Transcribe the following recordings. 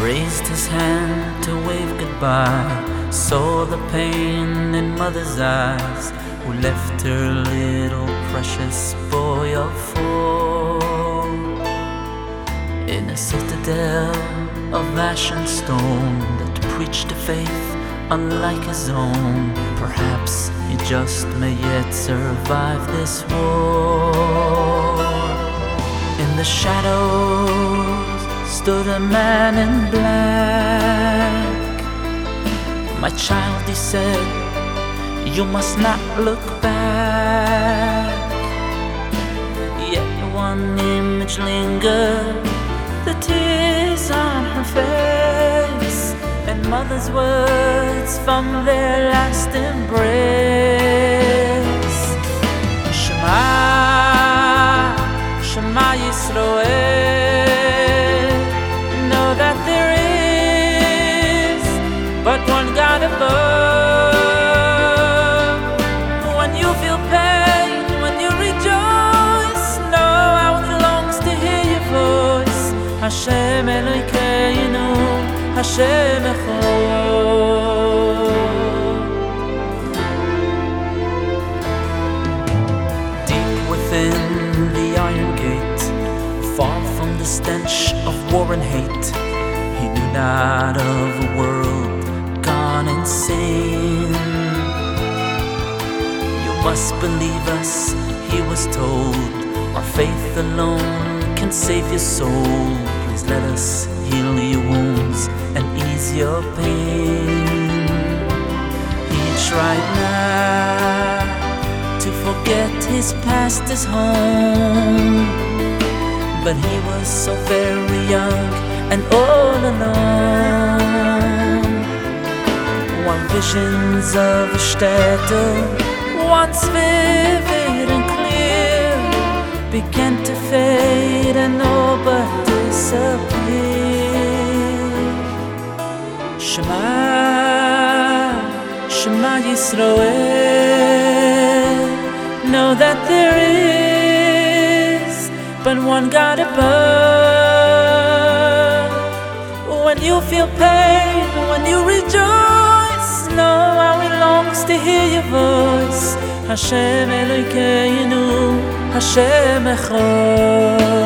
raised his hand to wave goodbye. Saw the pain in mother's eyes, who left her little precious boy of four in a citadel of ash and stone that preached a faith unlike his own. Perhaps he just may yet survive this war. In the shadows stood a man in black. My child, he said, you must not look back. Yet one image lingered, the tears on her face, and mother's words from their last embrace. Shema, Hashem Echad. Deep within the iron gate, far from the stench of war and hate, he knew not of a world gone insane. You must believe us, he was told. Our faith alone can save your soul. Please let us heal ease your pain. He tried now to forget his past, his home. But he was so very young and all alone. While visions of a stätte, once vivid and clear, began to fade and all but disappear. Shema, Shema Yisroel, know that there is but one God above. When you feel pain, when you rejoice, know how it longs to hear your voice. Hashem Elokeinu, Hashem Echad.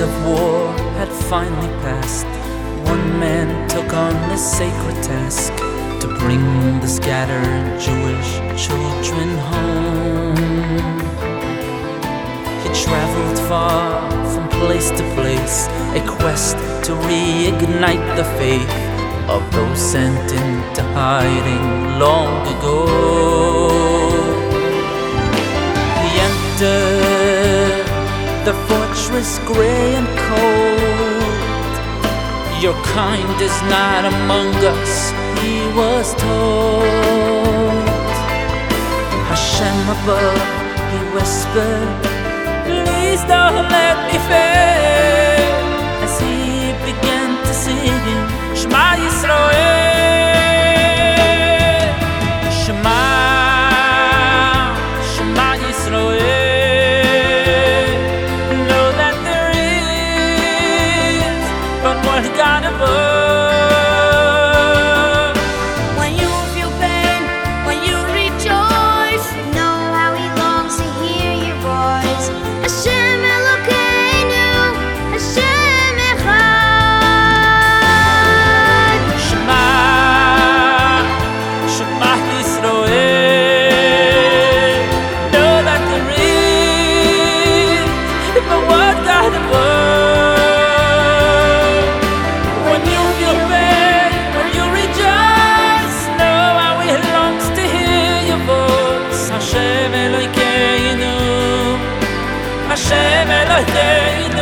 Of war had finally passed. One man took on this sacred task to bring the scattered Jewish children home. He traveled far from place to place, a quest to reignite the faith of those sent into hiding long ago. The fortress gray and cold. Your kind is not among us, he was told. Hashem above, he whispered, please don't let me fail. As he began to sing, Shema Yisrael. Hashem